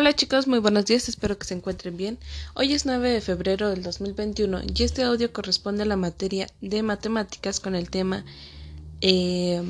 Hola chicos, muy buenos días, espero que se encuentren bien. Hoy es 9 de febrero del 2021 y este audio corresponde a la materia de matemáticas con el tema eh,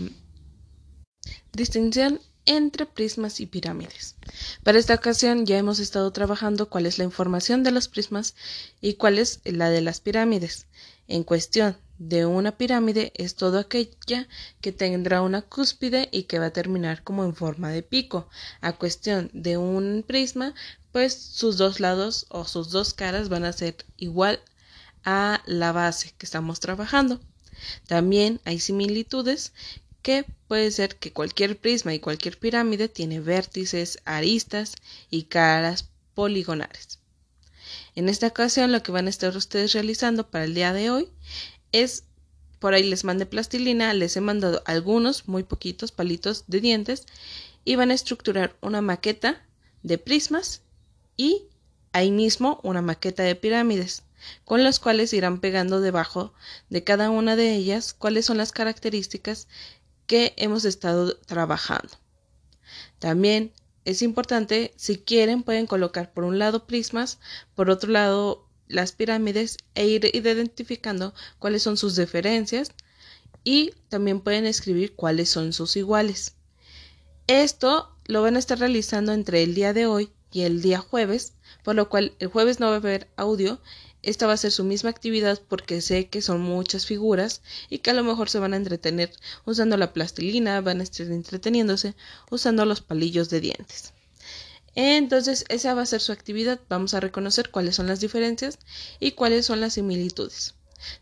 distinción entre prismas y pirámides. Para esta ocasión ya hemos estado trabajando cuál es la información de los prismas y cuál es la de las pirámides. En cuestión de una pirámide es todo aquella que tendrá una cúspide y que va a terminar como en forma de pico. A cuestión de un prisma, pues sus dos lados o sus dos caras van a ser igual a la base que estamos trabajando. También hay similitudes que puede ser que cualquier prisma y cualquier pirámide tiene vértices, aristas y caras poligonales. En esta ocasión lo que van a estar ustedes realizando para el día de hoy es por ahí les mandé plastilina, les he mandado algunos, muy poquitos palitos de dientes y van a estructurar una maqueta de prismas y ahí mismo una maqueta de pirámides, con las cuales irán pegando debajo de cada una de ellas cuáles son las características que hemos estado trabajando. También es importante, si quieren, pueden colocar por un lado prismas, por otro lado las pirámides e ir identificando cuáles son sus diferencias y también pueden escribir cuáles son sus iguales. Esto lo van a estar realizando entre el día de hoy y el día jueves, por lo cual el jueves no va a haber audio. Esta va a ser su misma actividad porque sé que son muchas figuras y que a lo mejor se van a entretener usando la plastilina, van a estar entreteniéndose usando los palillos de dientes. Entonces, esa va a ser su actividad. Vamos a reconocer cuáles son las diferencias y cuáles son las similitudes.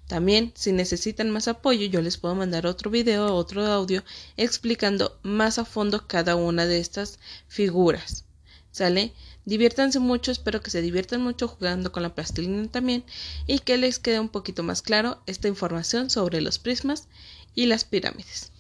También, si necesitan más apoyo, yo les puedo mandar otro video, otro audio, explicando más a fondo cada una de estas figuras. ¿Sale? Diviértanse mucho, espero que se diviertan mucho jugando con la plastilina también y que les quede un poquito más claro esta información sobre los prismas y las pirámides.